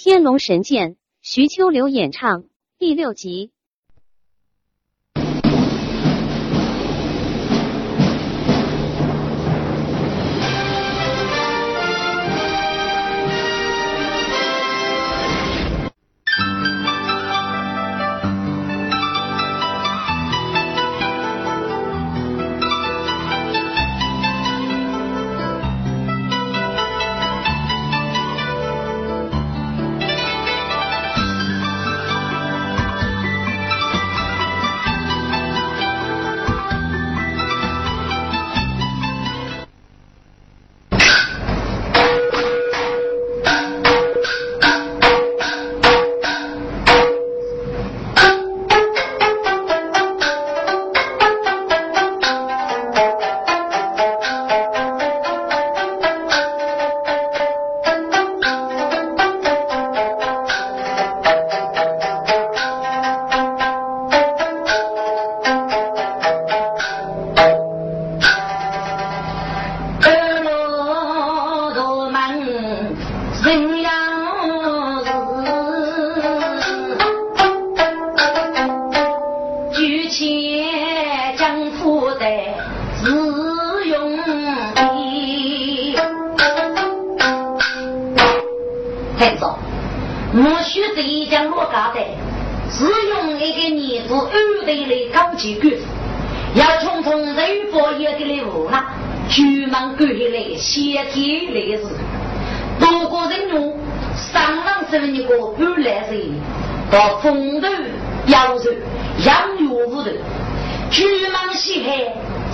天龙神剑，徐秋流演唱，第六集。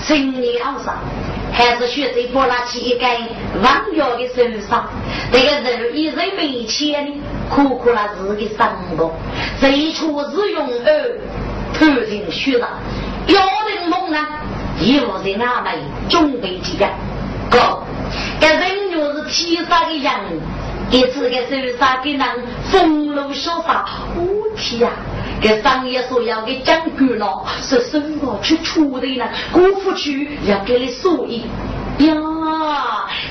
成年老少，还是选择拨拉起一根弯腰的手上，这个肉已在眉间苦苦了自己生活，最初是用儿偷人血上，要人猛呢，又是阿妹准备几个。哥，这人就是天杀的人，一次给手上给人风露潇洒，我天呀！给商业所要给讲官了，是生活去处的呢，辜负去要给你所以呀。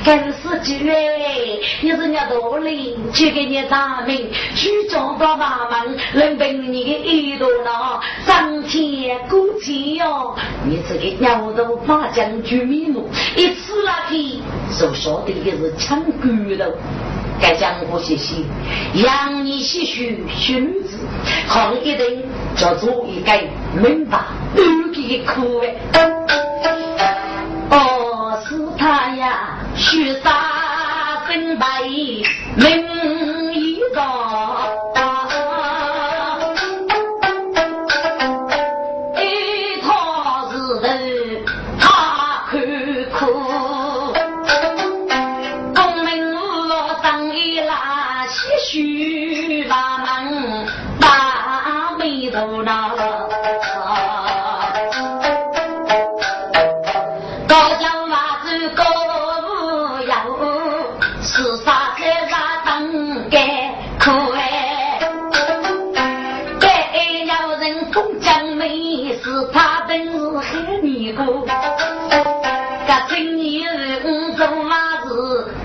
跟司机嘞，你是家多领，去给你打名，去找到妈妈，能凭你的一朵呢，上天过气哟！你这个鸟头马将军迷路，一次那天所说的也是抢骨头。该江湖些些，养你些许小女子，好一定叫做一个明白，都给苦哎。哦，是他呀。雪山真白，名一道。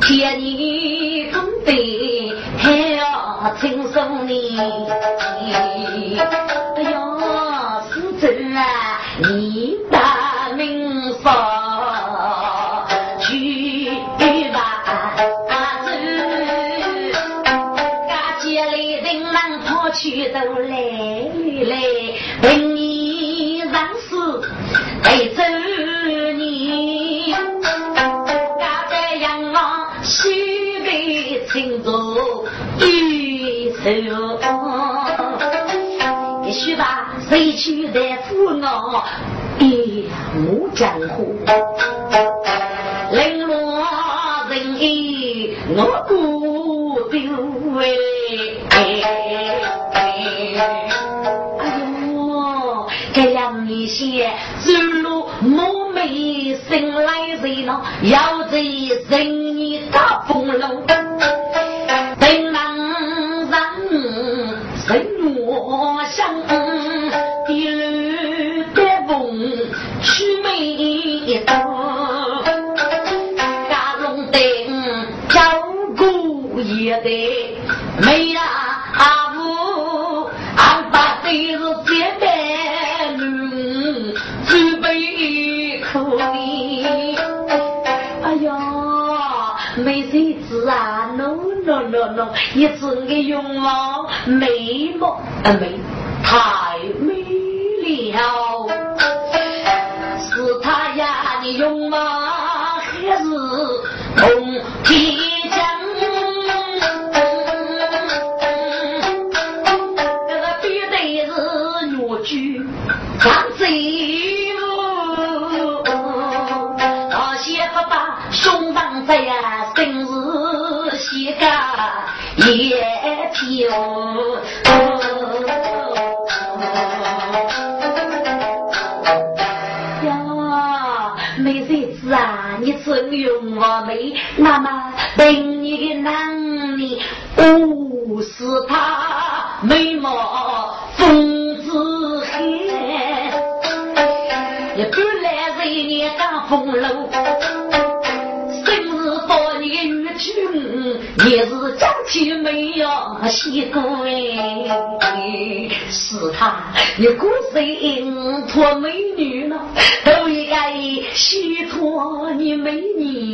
天你功德还要轻松你，也洗过哎，是他，你古人托美女呢，都应该洗托你美女。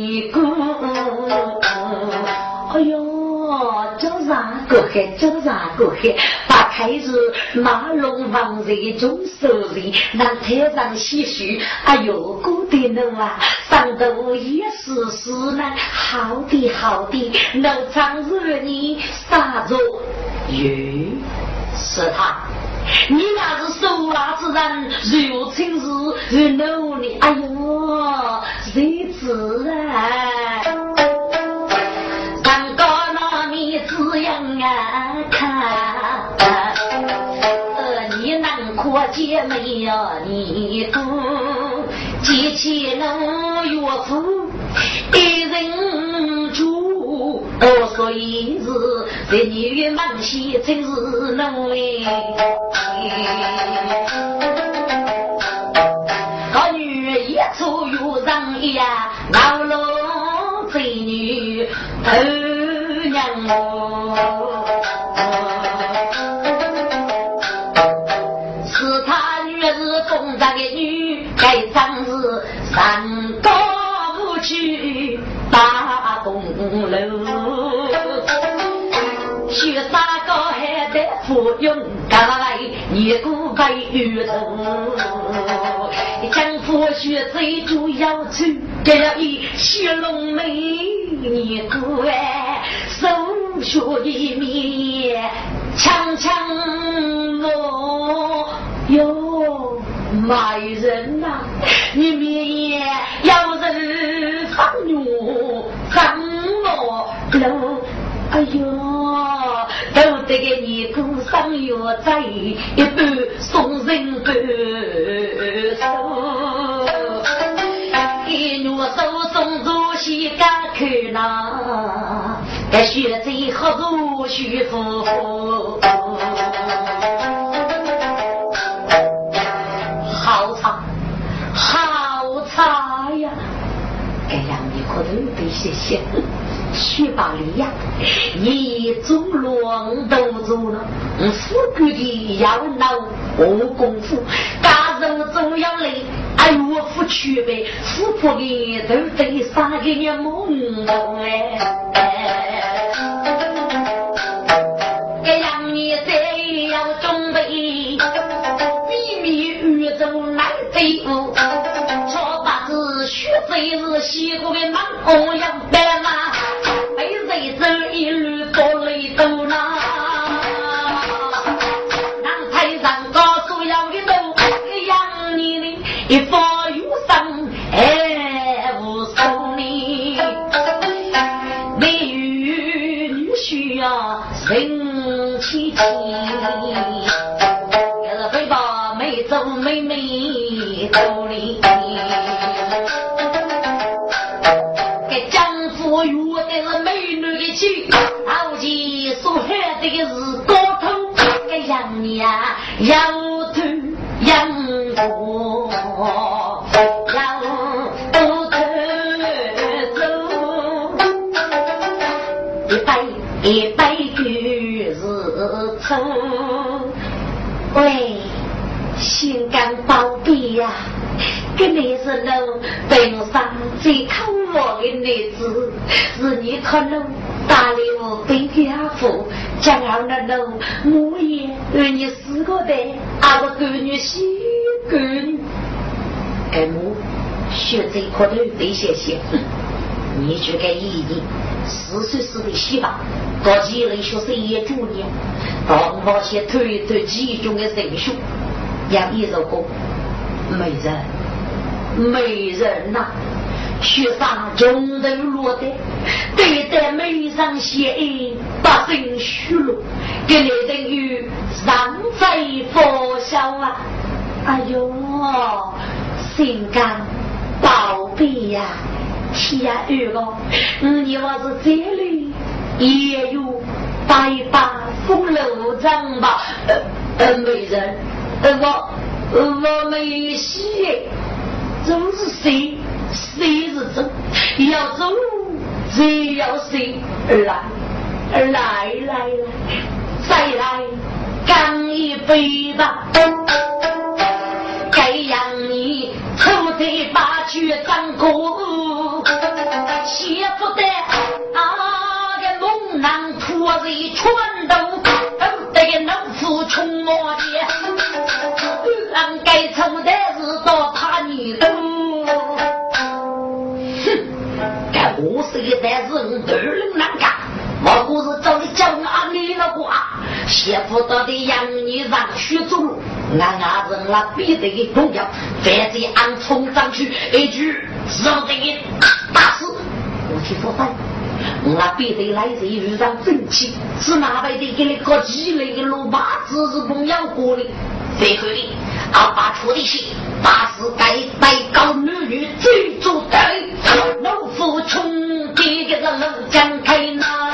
海，这啥个海？把开是马龙王日中手里，让台上细许。哎呦，古的人啊，上头也是是呢，好的好的，老张日你啥着？哟，是他，你那是手拉之人，如今是如努力。哎呦，谁知啊？姐妹呀，你不记起那岳父一人住，哦，所以是这女忙些真是能为。个女一出又让呀，最主要求，这了一雪龙眉，你哥哎，手学一面，强强我哟。卖人呐，你面要人放牛，张罗路，哎呦，都得给你过上药在一半送人半送着西干口那，该学最好如徐夫妇。谢谢，薛大力呀，一中乱都做了，富贵的要闹我功夫，家人总要来，哎呦，我夫去呗，富婆的都得杀个你梦哎，这样你得要准备，秘密宇宙来对付。谁是西湖的猛虎样白马，可能大礼物给家父，将来的路我也为你死过的，阿个闺女喜闺女，哎母，学这块头得谢谢。你去给姨姨四岁时的媳妇，到几人学生也主呢，到那些推推集中的人数，杨一首歌，没人，没人呐，学生中头落的，对待眉上写印，把心虚了，给你等于上在佛笑啊！哎呦，心肝宝贝呀！天二个，你我是这里也有百把风楼帐吧？呃呃，美人，呃我我没戏，这是谁？谁是走？要走谁要谁？来来来来，再来干一杯吧！该让你抽在八曲张歌。写不得啊！个猛男拖着拳头，得个老夫穷魔的，俺该抽的是到他女头。该我是一代人二人难干，我不是找你叫俺你了话，写不得的让你让血走路，俺伢子那必得重要，反正俺冲上去一句，让这个打死。去说饭，我必得来这遇上正气，是哪辈的给你搞积累的罗把子是供养过的，最后的阿爸出的气，大是该带高女女追逐对，老夫穷爹个是老将开那，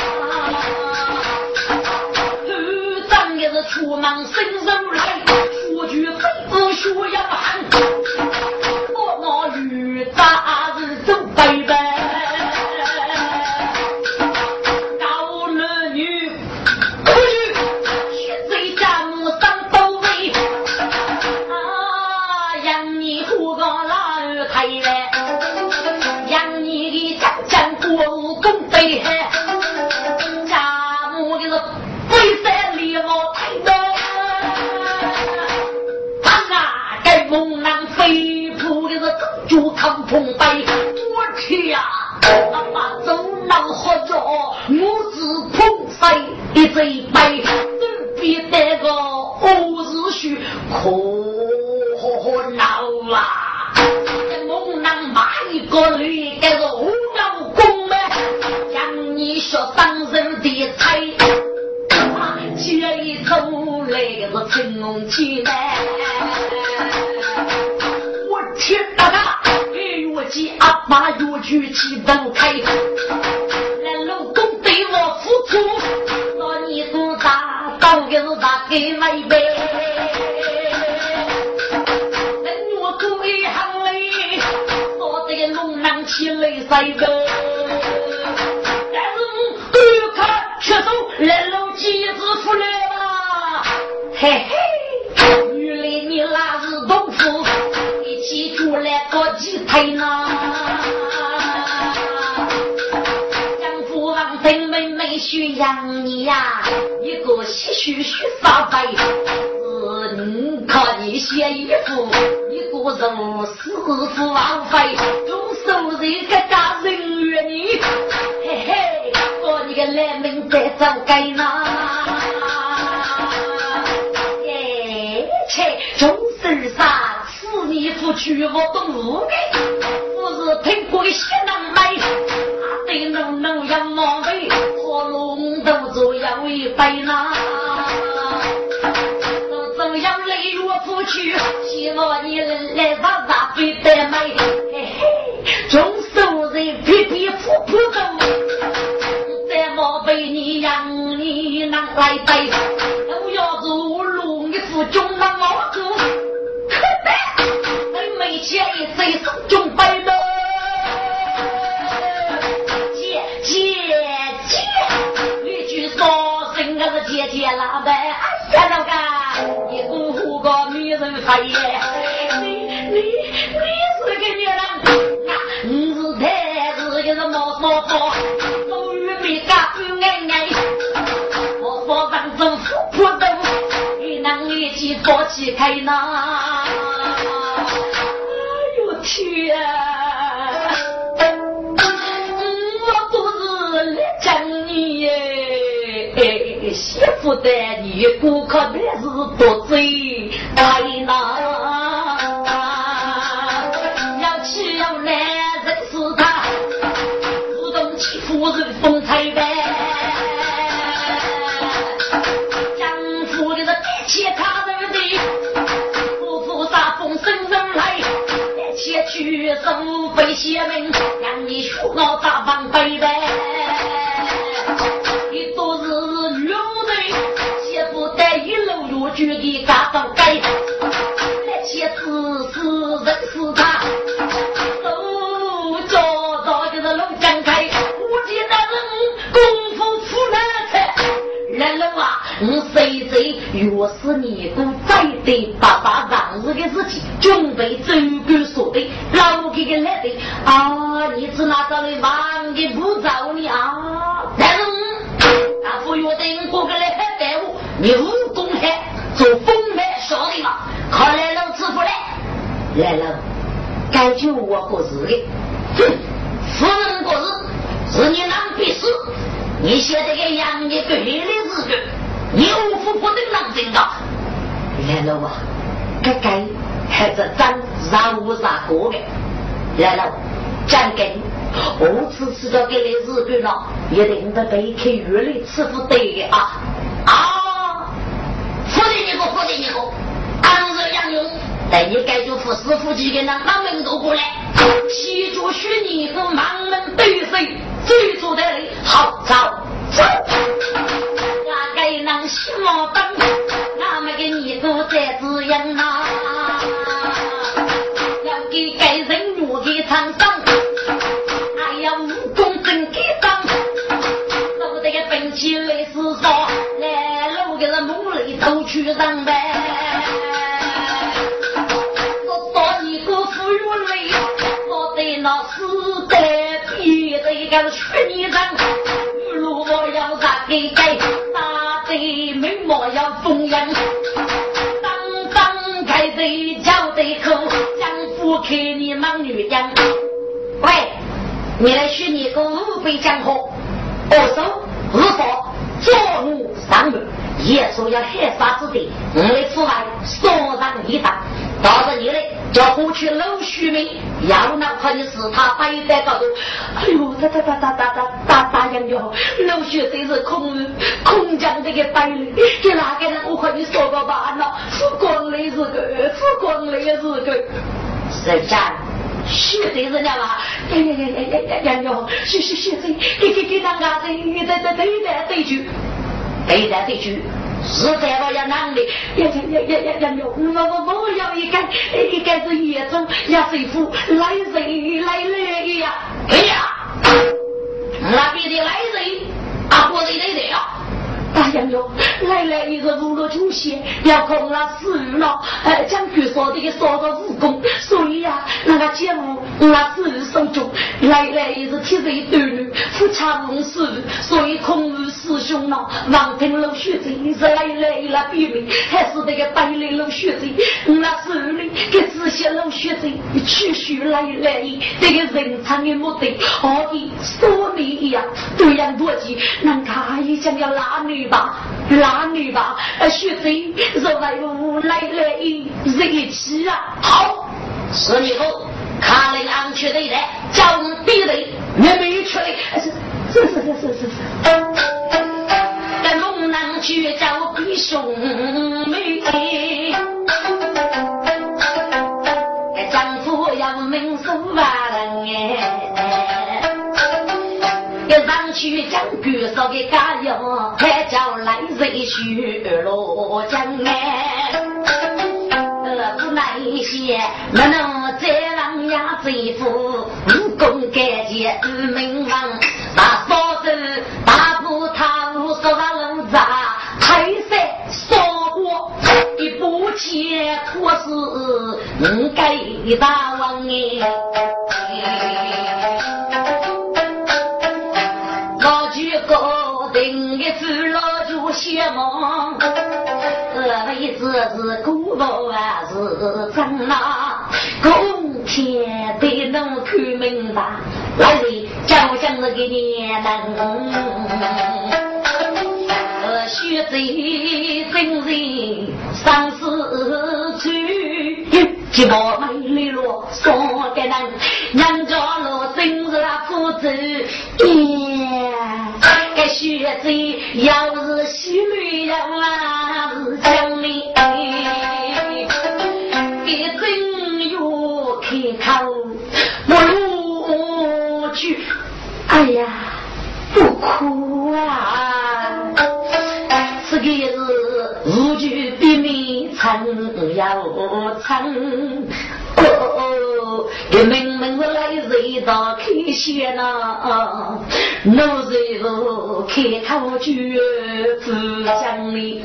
队长也是出门伸手来，说句肺腑血要喊，我那遇大是父王妃，中手人个家人怨你，嘿嘿，我你个烂命在走该呢？哎，切，中手啥？你不去我懂路的，你拿媳妇的你顾客的是多嘴哎呐，要气要难认识他，主动欺负人风采呗。江湖的是一切他人的，不负杀风生人来，一切去手非邪门，让你学我大方背呗。大夫约定过个来还带我，你武功还。做风门少的。嘛，看来老子不来来了，该救我过日的，哼，夫人过日是你难必死，你现在给养你个月的。日子，你无福不能当真的。来了啊，该该还是咱让我啥过的，来了，讲给我只次道给你日本了，也得你的背去狱里吃不得啊！啊，服的你个，服的你个，安日杨勇，带你解就服侍夫妻给那满门都过来，西主虚泥和满门对飞，追逐的人好走走。那该能什么等？俺们给你都在滋养啊！看你忙女人。喂，你来学你个五杯江河，二手二房，左路上门。也说要害杀之地，我来此外杀人一打，到时你来叫过去老虚名，要哪怕你是他摆在高头，哎呦，打打打打打打打打洋哟，老虚真是空空降这个摆的，给哪个人我和你说个吧，那富光的日个，富光的日个，谁讲？血贼人家吧，呀呀呀呀呀呀呀哟，血血血贼，给给给那个对对对对对对句。北在地区是在我要哪里？呀呀呀呀呀呀！我我我要一个一个是野种呀，水夫来人来来呀！哎呀，那边的来人啊，过来来来呀！大杨哟，来来一个入了酒席，要空了死了，呃，将军说的说个武功，所以呀，那个节目那是手中，来来也是铁人对女，富强龙死，所以空无师兄了。王平老学子是来来那比名，还是那个白领老学子，那手里给这些老学子取须来来一，这个人才的目的，好比说你一样，对样逻辑，能看一想要拉你。吧，男女吧，学生若为我来来热气啊，好。十年后，卡林安去对来，叫我比对，妹妹出来，是是是是是是。在东南区叫我比兄妹。许将军少给家哟快叫来人去罗江哎。无奈些不能再让呀这一武功盖世名望大嫂子大哥他无所人渣太帅烧过一步前可是能盖一大王哎。就邪忙，这位子是古老还是真呐？公天得能看明白，来人叫将那个年能，呃，学贼真人上死去，寂寞美丽落说的人，人家落真是父子耶，该学贼要是喜女要啊是讲理。我去，哎呀，不哭啊！这个是无惧避免成要成，哦，给明明是来人道开学呢，老师傅开口绝不讲理。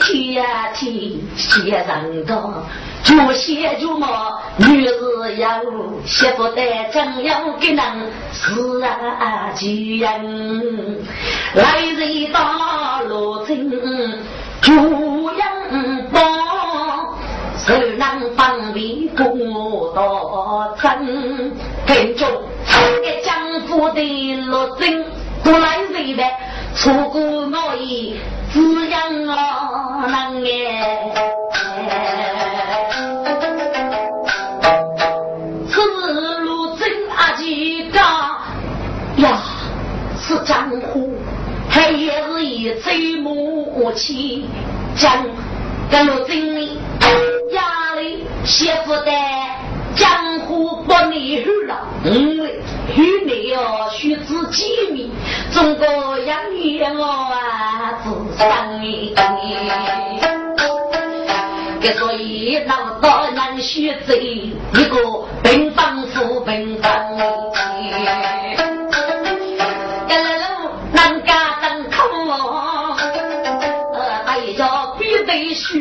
天呀天，写上高。就写就嘛，女子要媳妇得将要给人是啊巨人，来人打罗针，猪羊帮，手能方便过到村，跟着给江湖的罗针，过来人的出过我意，滋养我能哎。是江湖，他也是一最母亲将跟我经历家里媳妇的江湖不离去了，因为与你要须知机密，中国养育我啊，自生你。所以老大人须知一个平凡富平凡。徐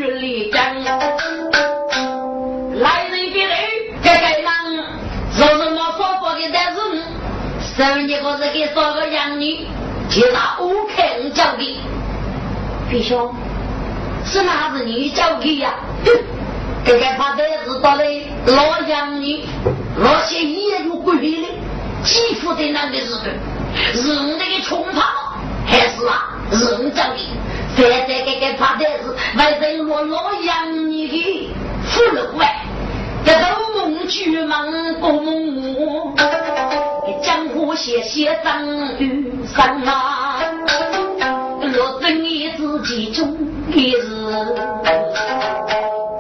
生一个是给少个养女，其他五开五交给。弟兄，是哪子女交给呀？该该怕单子到来老养女，那些业有规律的，几乎的那个日子，是我那个穷怕，还是啊，人交给？现在这个怕的是为人我老养你的富了外，这都梦巨梦不梦江湖写写张玉山啊，若真你自己中一日，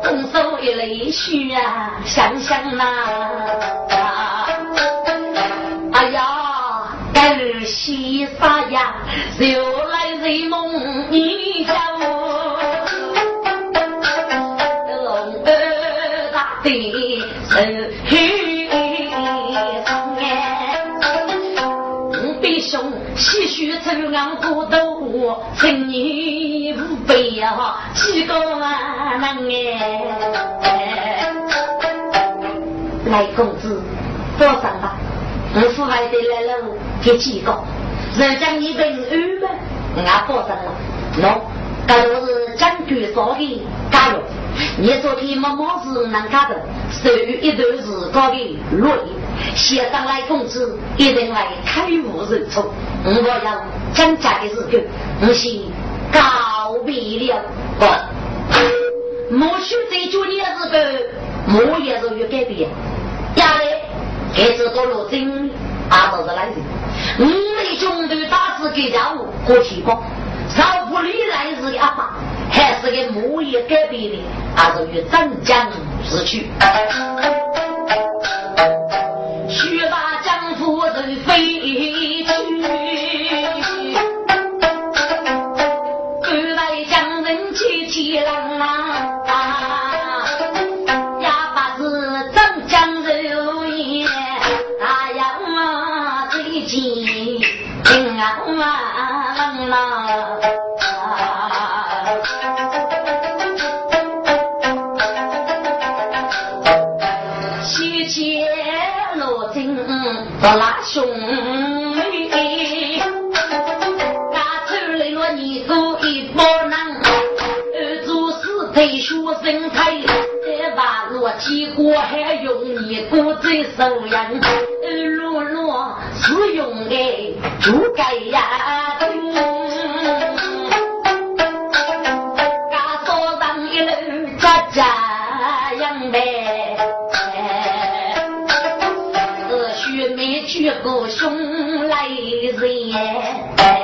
动手一泪血啊，想想呐，哎呀，该日西沙呀，又来人梦你家我你。两虎斗，青年无悲呀，几个万能哎！来，公子，坐上吧。我府外的来了给几个，人家你平安吗？俺坐上了。喏，这都是将军说的加油。你昨天没毛事能干的，属于一段时光的落先上来公子，一定来开悟人。处。我要讲家的事情，我先告别了。不，莫须再做你的日子，莫也是有改变。下来，开始做罗真，阿都是来人。五位兄弟大事给家务过提高，老不离来日的阿爸，还是个莫也改变的，还是与镇江市区，学把江夫人飞。身态，再把落结果还用你骨子手人，落落是用的猪盖呀。个兄来人，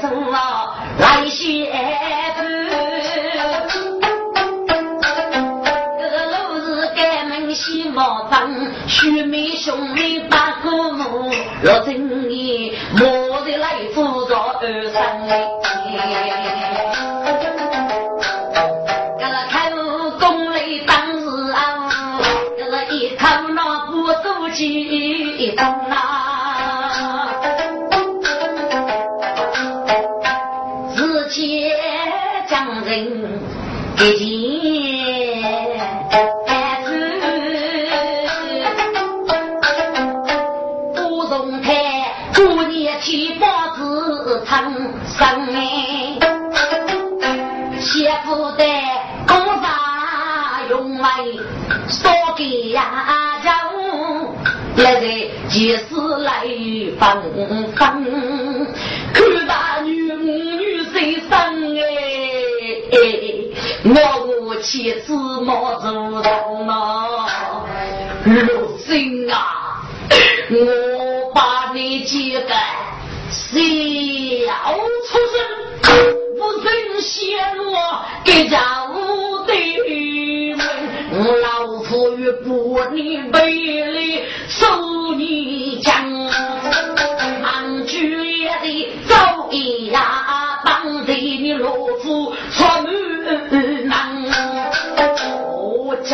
屈也做来些个路是改门西毛灯，须眉兄妹把个母，若真也莫得来辅助二三激动啊！给见子，不容太过年七八子成生哎，媳妇的公法用来说给呀。现在几时来放放？妻子莫做人？嘛，如今啊，我把你几个小出生，不曾嫌我给家务的门，老夫与不你背离。手你将，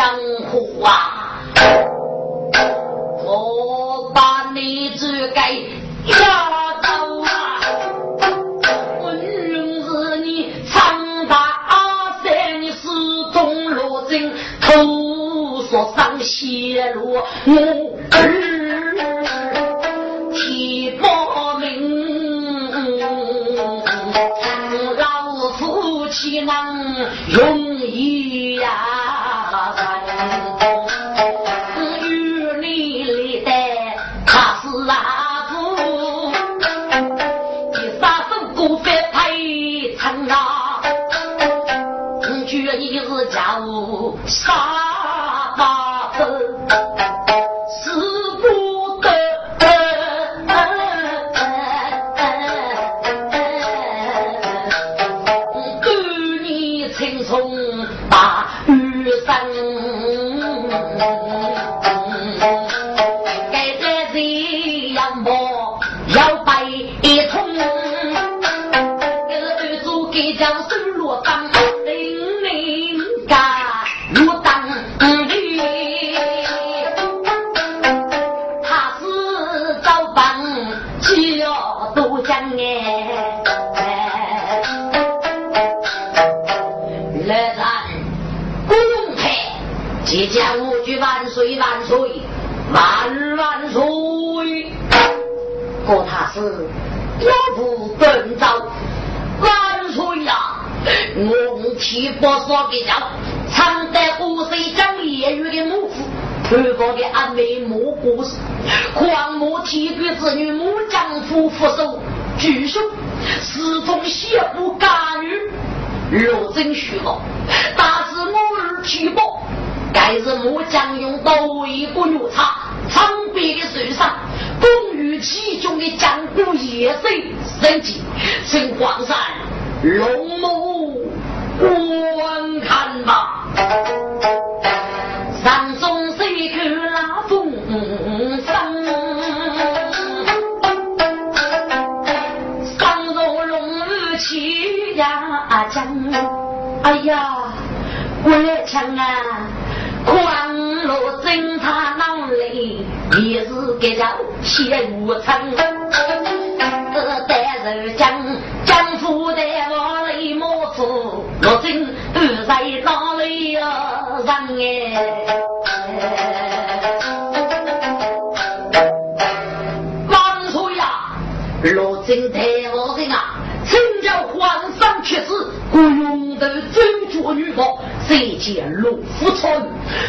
江湖啊，我把你这个压倒啊，我认识你长大阿三你始终落井头所上泄露我。女母丈夫妇手，举手始终邪不干预，若真虚了，大是母儿气薄，该是母将用刀一个牛叉，苍白的手上，攻于其中的江湖野兽神迹，请皇上龙母。观看吧，江，哎呀，关枪啊，狂怒侦察脑里也是给叫血无常。带人将江湖的往里莫负。我真二在哪里呀？人哎，万岁呀！罗当妻子，雇佣的真绝女高，再见龙虎村，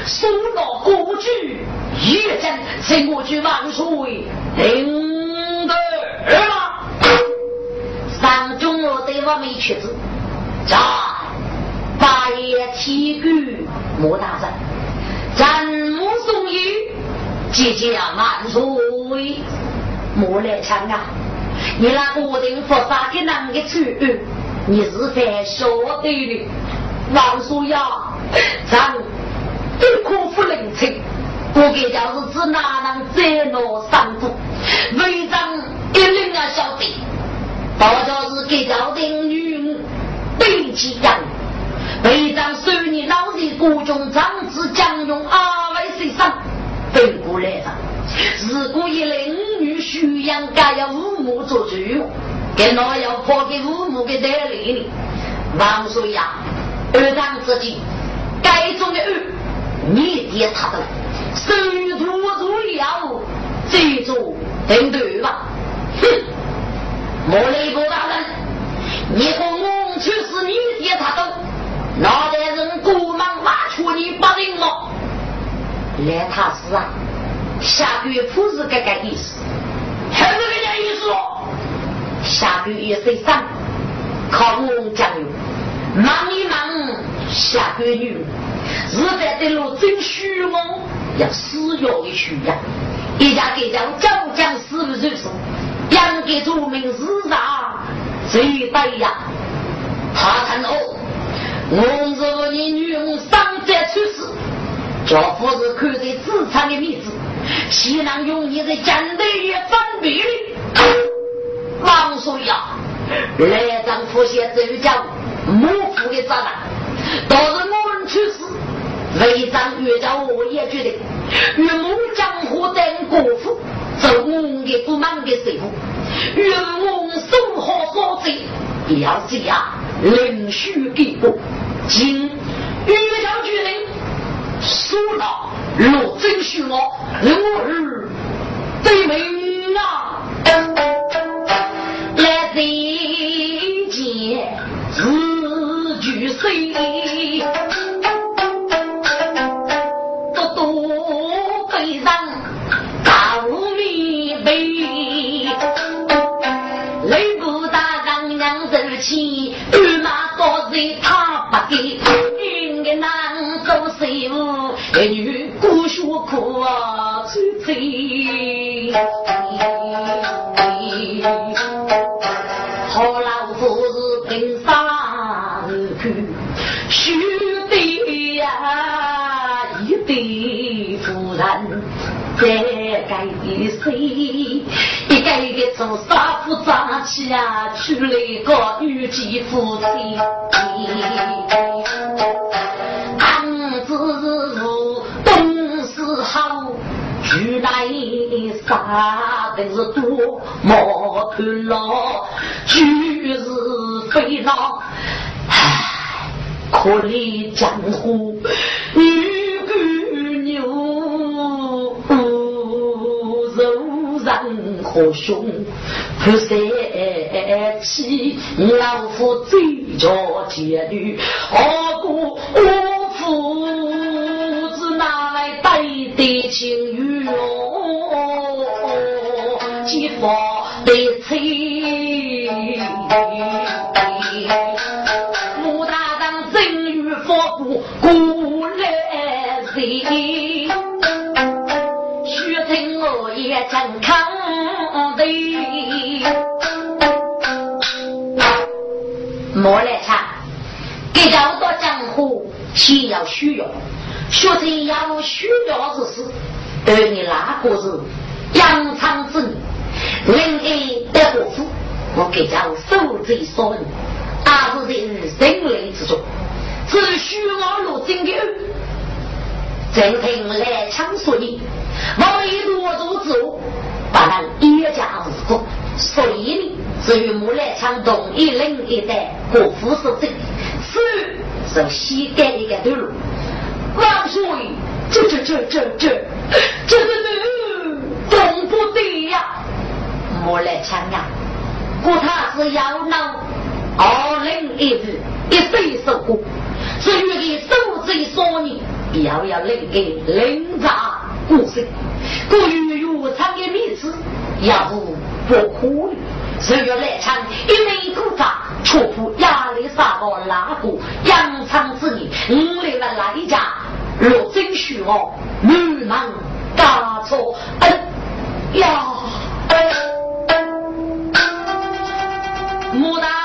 收了国剧一阵，随我去万岁领的儿了。上中我对我没妻子，咋？八爷七姑莫大战，咱母送于姐姐啊万岁，莫来抢啊！你那个定佛杀给哪个去？你是在晓得的，王叔呀，咱不可不领情。我给就是指哪能再拿三步，为长一定要晓得。大家是给朝廷女对起养，为长收你老的国中长子将用二位先生对过来的。如果一领女婿养，该要父母做主。给老要抛给父母给带来的，王叔呀，二长之际，该中的二，你爹他的，生徒如了，这种等对吧？哼，莫雷波大人，你和我去是你爹他的，哪代人过忙挖出你八人了？来他是啊，下个月不是这个意思，还是这个意思哦。下个月谁上？靠我将油，忙一忙下个月，日在的路真虚妄，要死要的虚呀！一家给家将将死不如死，养给祖名是啥？最对呀！他看哦，我是你女儿伤在出世，叫夫是看在自产的面子，岂能用你的战队也分别的？王叔呀，来张府县只有讲母父的责任，倒是我们去世，为张越叫我也觉得，岳母江湖等国父，做我的不满的师傅，岳母生活所在，要这样领许给我，今岳家决定，说了若真许我，我儿对门啊。人间自聚散多多悲伤大无畏泪不打港娘子儿欺妈人他不给女儿难做媳妇儿女孤独苦啊吃几夫妻，男子如东是？好，俱来杀的是多，莫看老，举是？非老，唉，可怜江湖女姑娘。人和兄，不谁？妻，老夫最着结缕，何故我父子拿来对对情缘，几番悲催。武大唐正与佛祖古来似，须听我也真看的。莫来唱，给要到江湖，先要需要，学听要需要之事。而你那个是扬长之女，临安的国父，我给叫受罪所人，而是在人类之中。只需我入京的，正听来枪说你，我一多做之后，把那一家日过，所以呢，至于木兰枪东一领一带国父所证，是是西盖一个头。万岁，这这这这这这这这东不对呀！木兰枪呀，故他是要闹二零一日一岁受过。至于的受罪所念，人给领扎故事，故于有长的名字，也不不可以。十月来场，一枚古扎，出乎压力沙包拉过，扬长之年，五来了那一家，若真虚我，女门大错。哎呀！牡丹。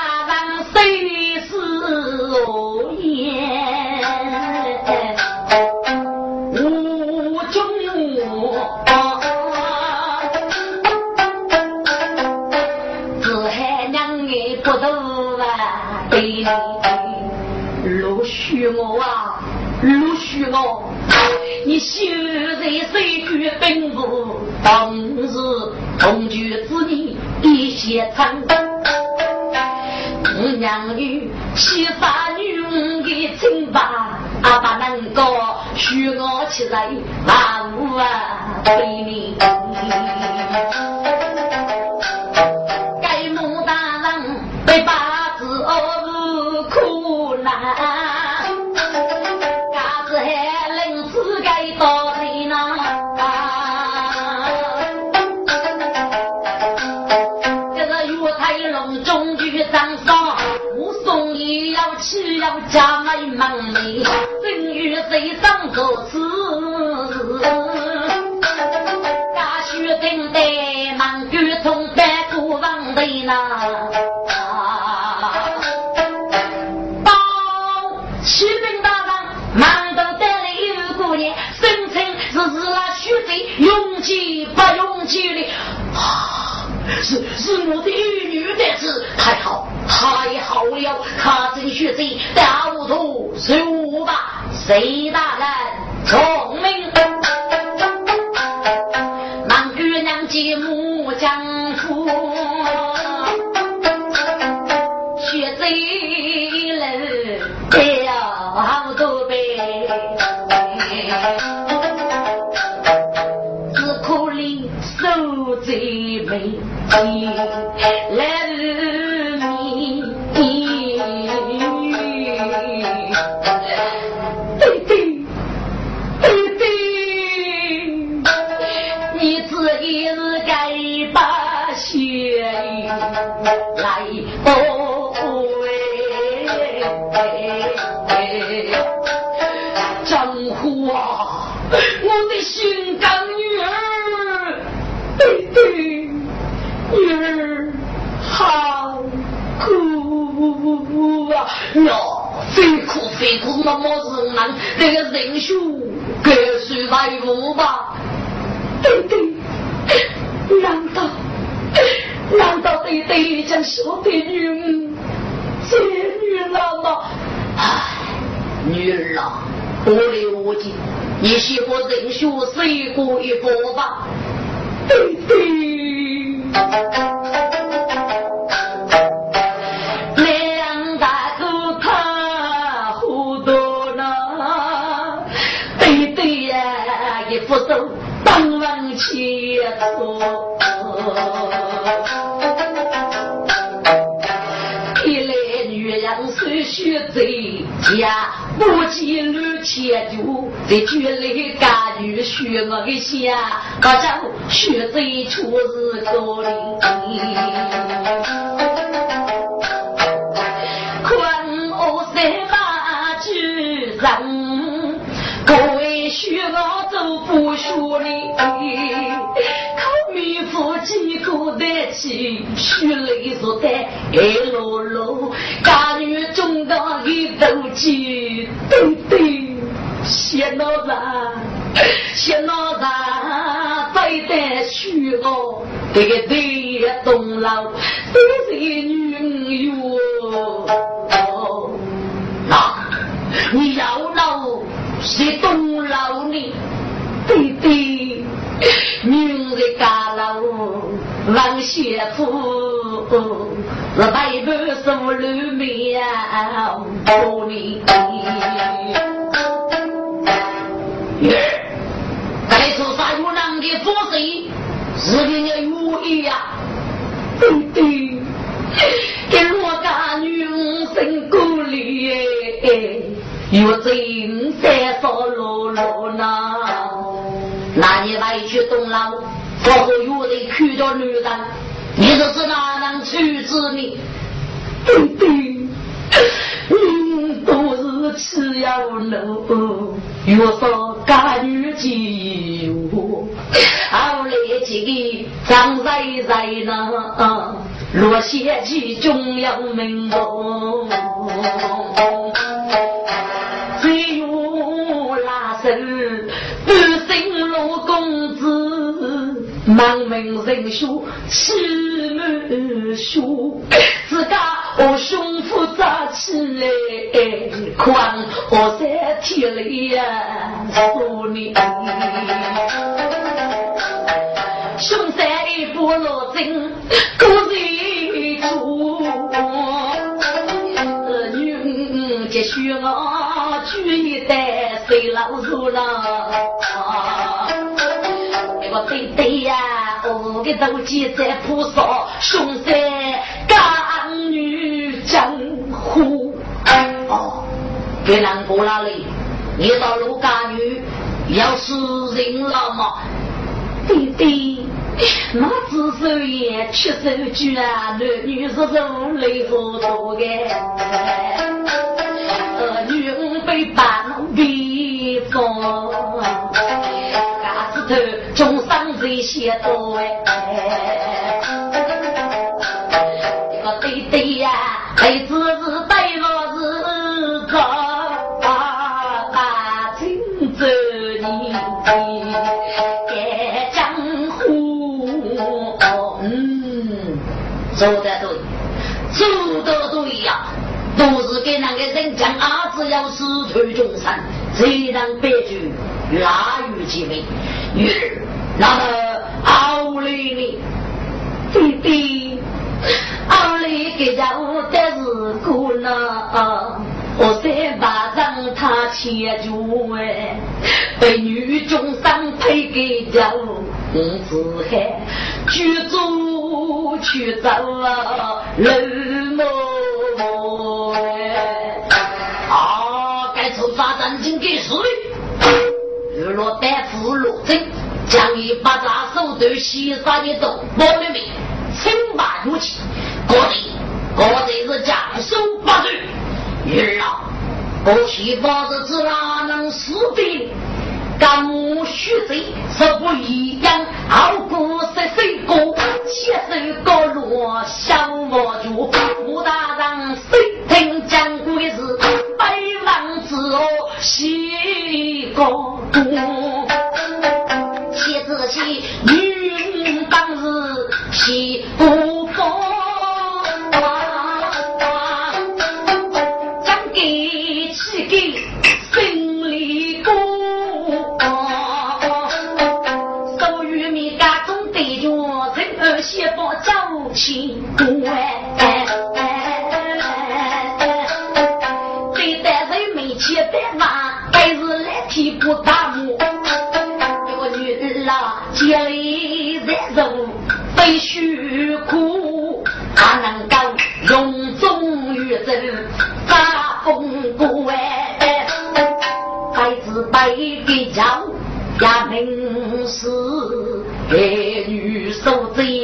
我啊，陆续我，你修在水军兵部，当日同居之年一些长，我娘女七杀女的清白，阿爸能够许我起来，万物啊为你。家数给谁来付吧？对对，难道难道对对将小的女儿接女了吗？唉，女儿啊，我来我讲，你写过人数谁过一个吧？对对。家，不见路前途，在局里干女学我的下，我叫学贼出日高林。困我三马之人，各位学我走不学哩。几个得起，血泪如带爱落落，家女中的一斗鸡，对对，谢老人，谢老人，再得许我，这个对东老，都是女哟。那你要老是东老呢？对对，女的家老。王先夫，是百般受流面多年。耶，该说啥有人的作祟，是给你有意呀？对对，给我家女生鼓励，有真三少落落呢。那你外去东老，不过有人看到女人，你这是哪能处置你？对对，你都是吃药路，又说干女妓我，后来几个张在在呢，落血气中央门中，只子，满门人书吃满书，自家。我胸脯扎起来宽，我在体里呀说你。胸山一副罗针，故人出。女接续我举一袋水老鼠了。我对对呀，我的斗鸡在铺上，胸山干女。江湖哦，别难过了嘞！你到陆家女要死人了吗？弟弟，那只手也吃手举啊，男女是如雷火多的。儿女五被半逼疯，嘎子头这些多哎。这个弟弟呀。孩子是带我是走啊，青州你盖江湖，嗯，说得对，说得对呀，都是给那个人讲儿子要死退终生，这让悲剧拉于其美。女儿，那么奥利呢？弟弟。阿里给家我的是苦恼，我三把让他牵住哎，被女中生配给家我，我只喊去走去走啊，冷漠哎，啊，该出发战经给谁？日落大夫落针，将一把大手头西沙的走，我的命。称霸如气，各地各地是将手把罪。儿啊，过去法子哪能死的？干我血水是不一样，傲骨是水过，七岁高落小我主，武大人谁听讲过的是百万之恶，西高日。西不风，将给起给心里过，手与米家中对着人儿先把走起过，对待人没钱的嘛，还是来替不大木，这个女儿啦，家里在肉。非虚苦，他能够容中于人，发风骨哎，孩子白给教，呀明是儿女受罪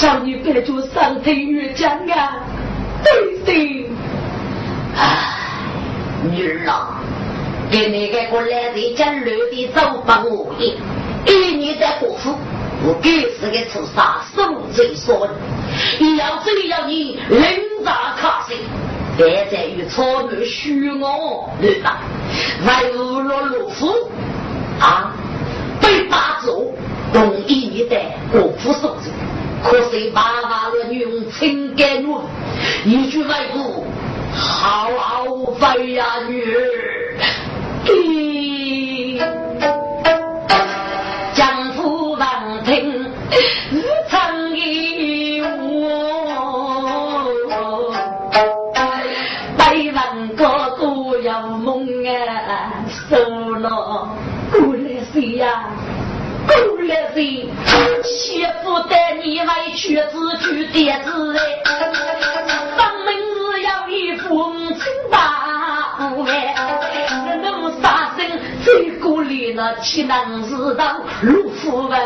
日，叫你别做三腿越江啊！对对，唉，女儿啊，给你个过来人家乱的走帮我一，一年在国府，我给是个出杀手最说的，要真要你人渣卡谁？别在于草木虚我，对吧？为无落落夫啊，被打走，容易你的国父受罪，可是爸爸的女用情感我，一句外婆，好好飞呀女儿，岂能知道？如夫万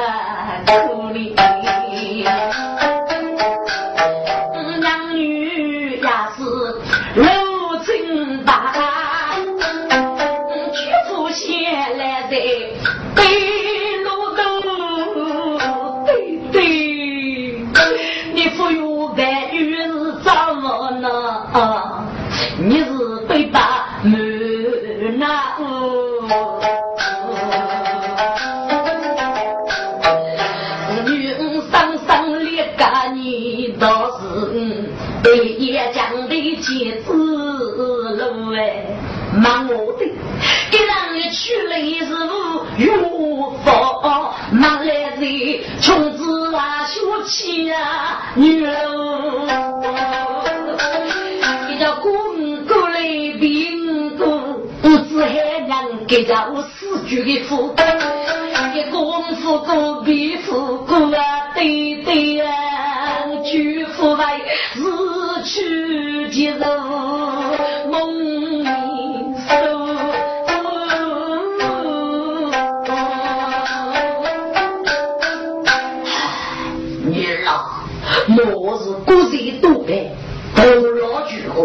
我是国贼多的，头脑巨好，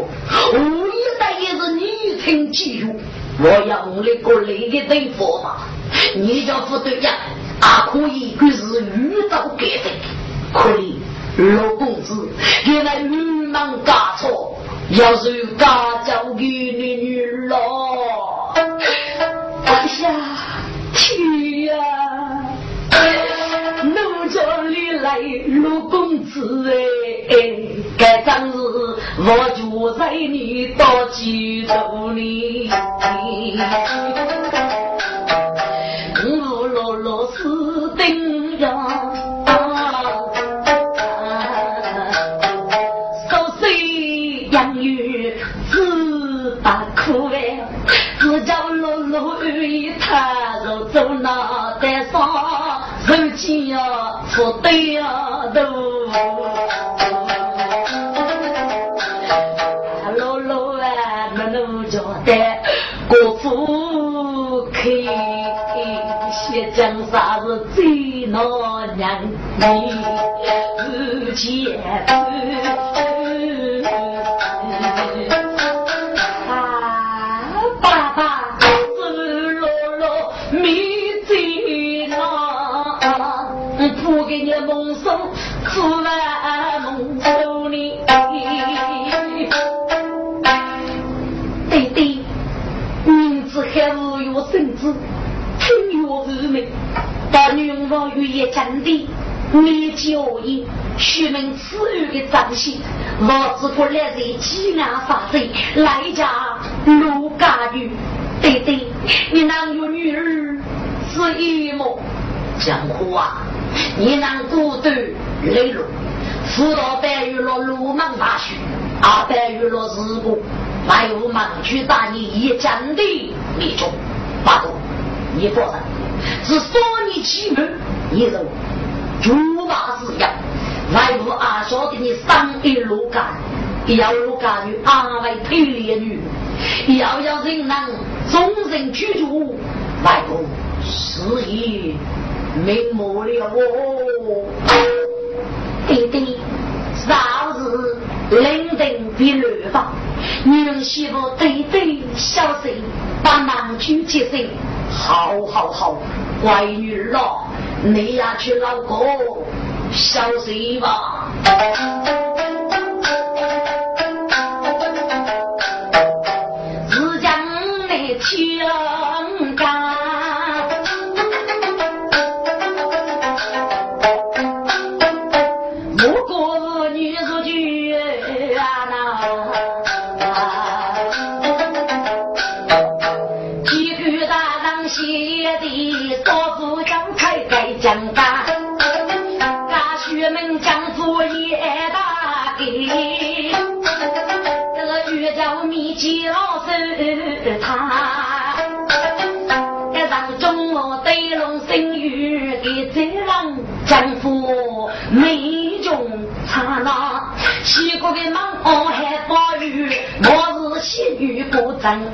我一代也是女听记住，我要用那个那个对佛嘛。你叫不对呀，啊可以，可是遇到改的，可以老公子原来女忙嫁错，要是嫁交给你女儿，该当日我就在你到记住你。你日前啊，爸爸是落落没最恼，不给你梦送苦完梦手里。对对，名字还无有生子。听我无名，把女王语言讲的，你教义，虚名赐予的彰显，我只不来在济安发生，来家陆家女，对对，你能有女儿是一么？江湖啊，你能孤独磊落，辅导白玉了鲁莽大学，啊白玉了事故，还有盲区打你一讲的那种，八度。你放心，是说你欺瞒，你是。竹马之样，外无阿晓得你三一路干，要路干女阿为配烈女，要要人能终身居住，外公事业明目了哦。弟弟，少日领定的律法，女人媳妇对对小心，把男主接生。好好好，乖女儿啊，你呀去老公小心吧。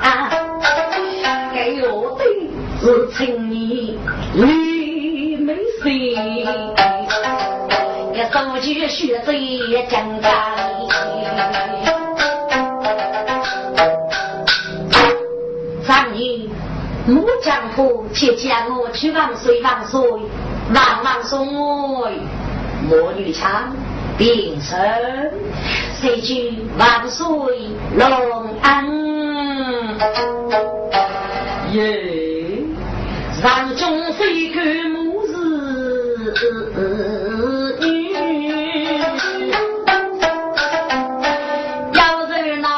啊，给我的是青年绿眉山，一手举血在江家里。三年木江湖，且将我去万岁万岁万万岁！莫女强病身，谁去万岁隆安？耶，上中非干母子女，要人那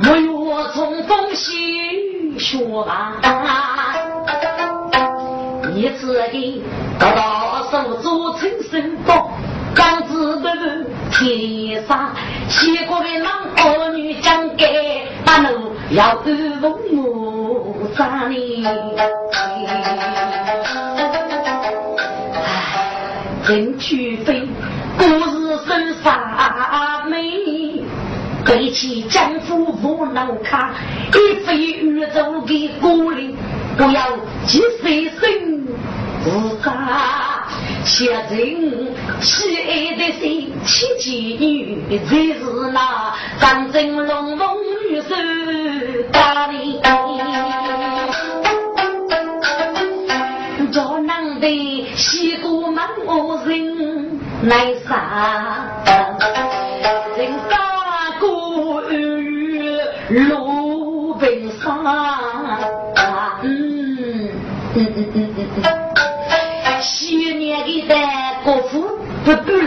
没有冲锋戏说吧，你自己高高手做成身包，刚子的天上，西国的男儿女将给把奴。要安奉我咋呢？唉，人去飞，故事生杀美，背起丈夫不能看，一飞宇宙的孤零，不要急飞身自杀。写人喜爱的心，七妓女才是那张真龙凤女手打的。叫男的西过门我人来杀，人杀过雨路边上。嗯嗯嗯嗯嗯嗯。国父不对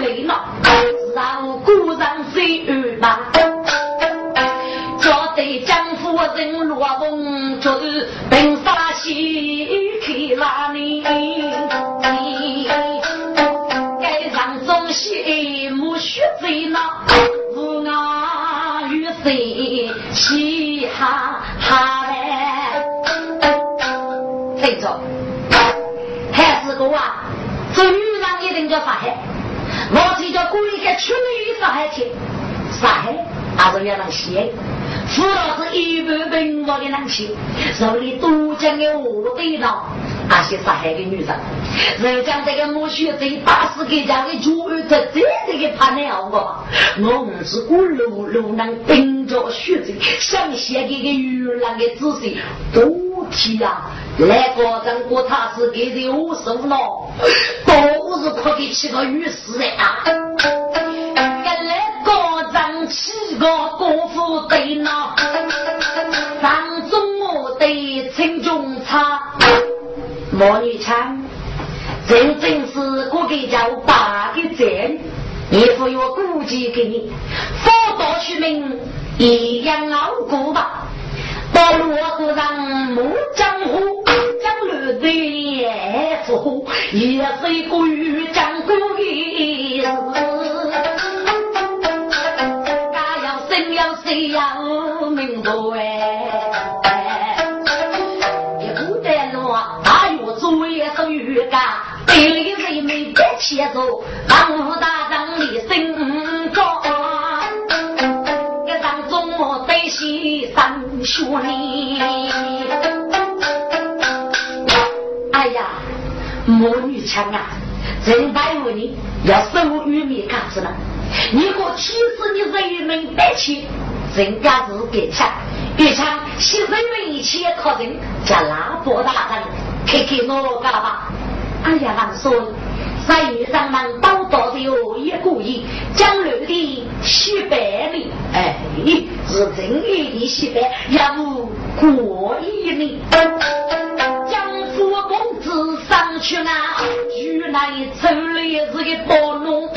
是要能写。父老是一般平凡的男性，手里多讲的我对了，那些杀害的女人，人家这个莫学贼打死给家的主儿，这这这个怕你好我，我不是孤路路能顶着血贼，想写给个女人的姿势，多提呀！来个张过他是给人无数了，都是可以起个御史的啊！跟来个功夫对那，上中我对陈中差，莫女强，真正是我给叫大的贼，你不要顾忌给你，佛道出名一样傲骨吧。到罗河上木江湖，江流的也富，也是个与江湖的事。家要生要死要命多哎，一不得落，大月做也是月干，地里人没得钱做，当武大将的身高。说你，哎呀，母女强啊！人拜问你要收玉米干子了，你可气死你人民百姓，人家是给抢，别抢，牺牲人民一切靠人，叫拉波大人，看看我干吧。哎呀，王孙，在女上门刀刀的哦，也故意将楼的西北里，哎，是正月的西北，要无过意呢。将夫公子上去啊，原来走了是个暴奴，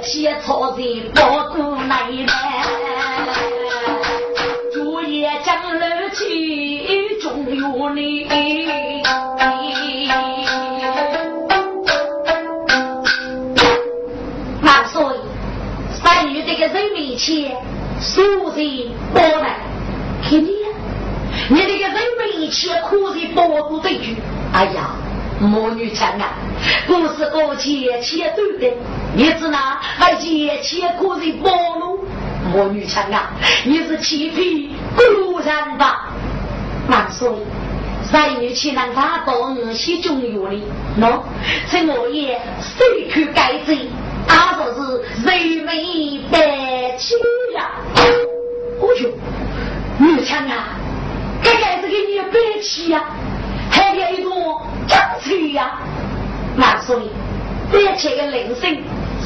白天操在包谷内来，昨夜将楼去中原里。个人面前，所人包来，看你，你这个人面前可是包不对句。哎呀，魔女强啊，不是我钱钱对的，你知那还钱钱可是包路。魔女强啊，你是欺骗果然吧？万岁，三女岂能打到我西中原里？喏，这我也谁去改罪？他说是人美白气呀！哦哟，女强啊，这个是给你白气呀，还有一种江水呀。那所以，白气的铃声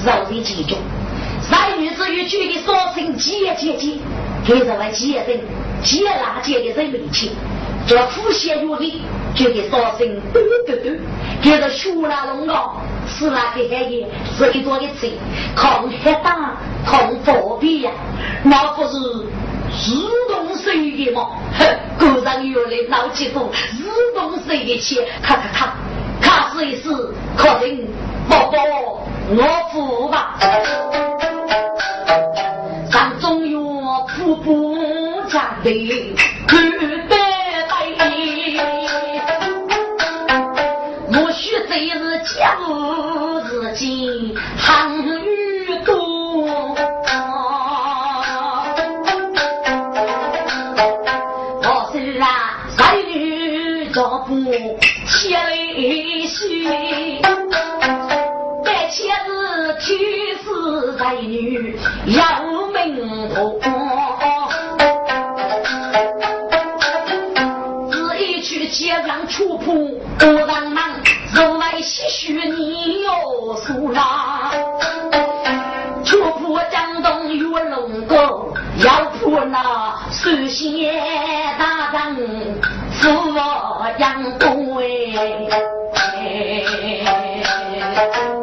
绕在其中，三女子与举的说声姐姐姐，给什么姐声？姐拉姐的人美气。这呼吸有力，就给说声嘟嘟嘟，给着学那龙高，是那个黑夜，是一座的嘴，抗黑大，抗佛比呀，那不是自水的吗？哼，果然有人脑筋动，自动水的钱，咔咔咔，咔试一试，可定不不，我服吧。上中原瀑布家的。悲喜，白切子天赐才女杨明红，自一去街上出铺，孤当当，人来唏嘘你又苏郎，出铺江东与我龙哥，要铺那水仙大丈做杨公哎。thank you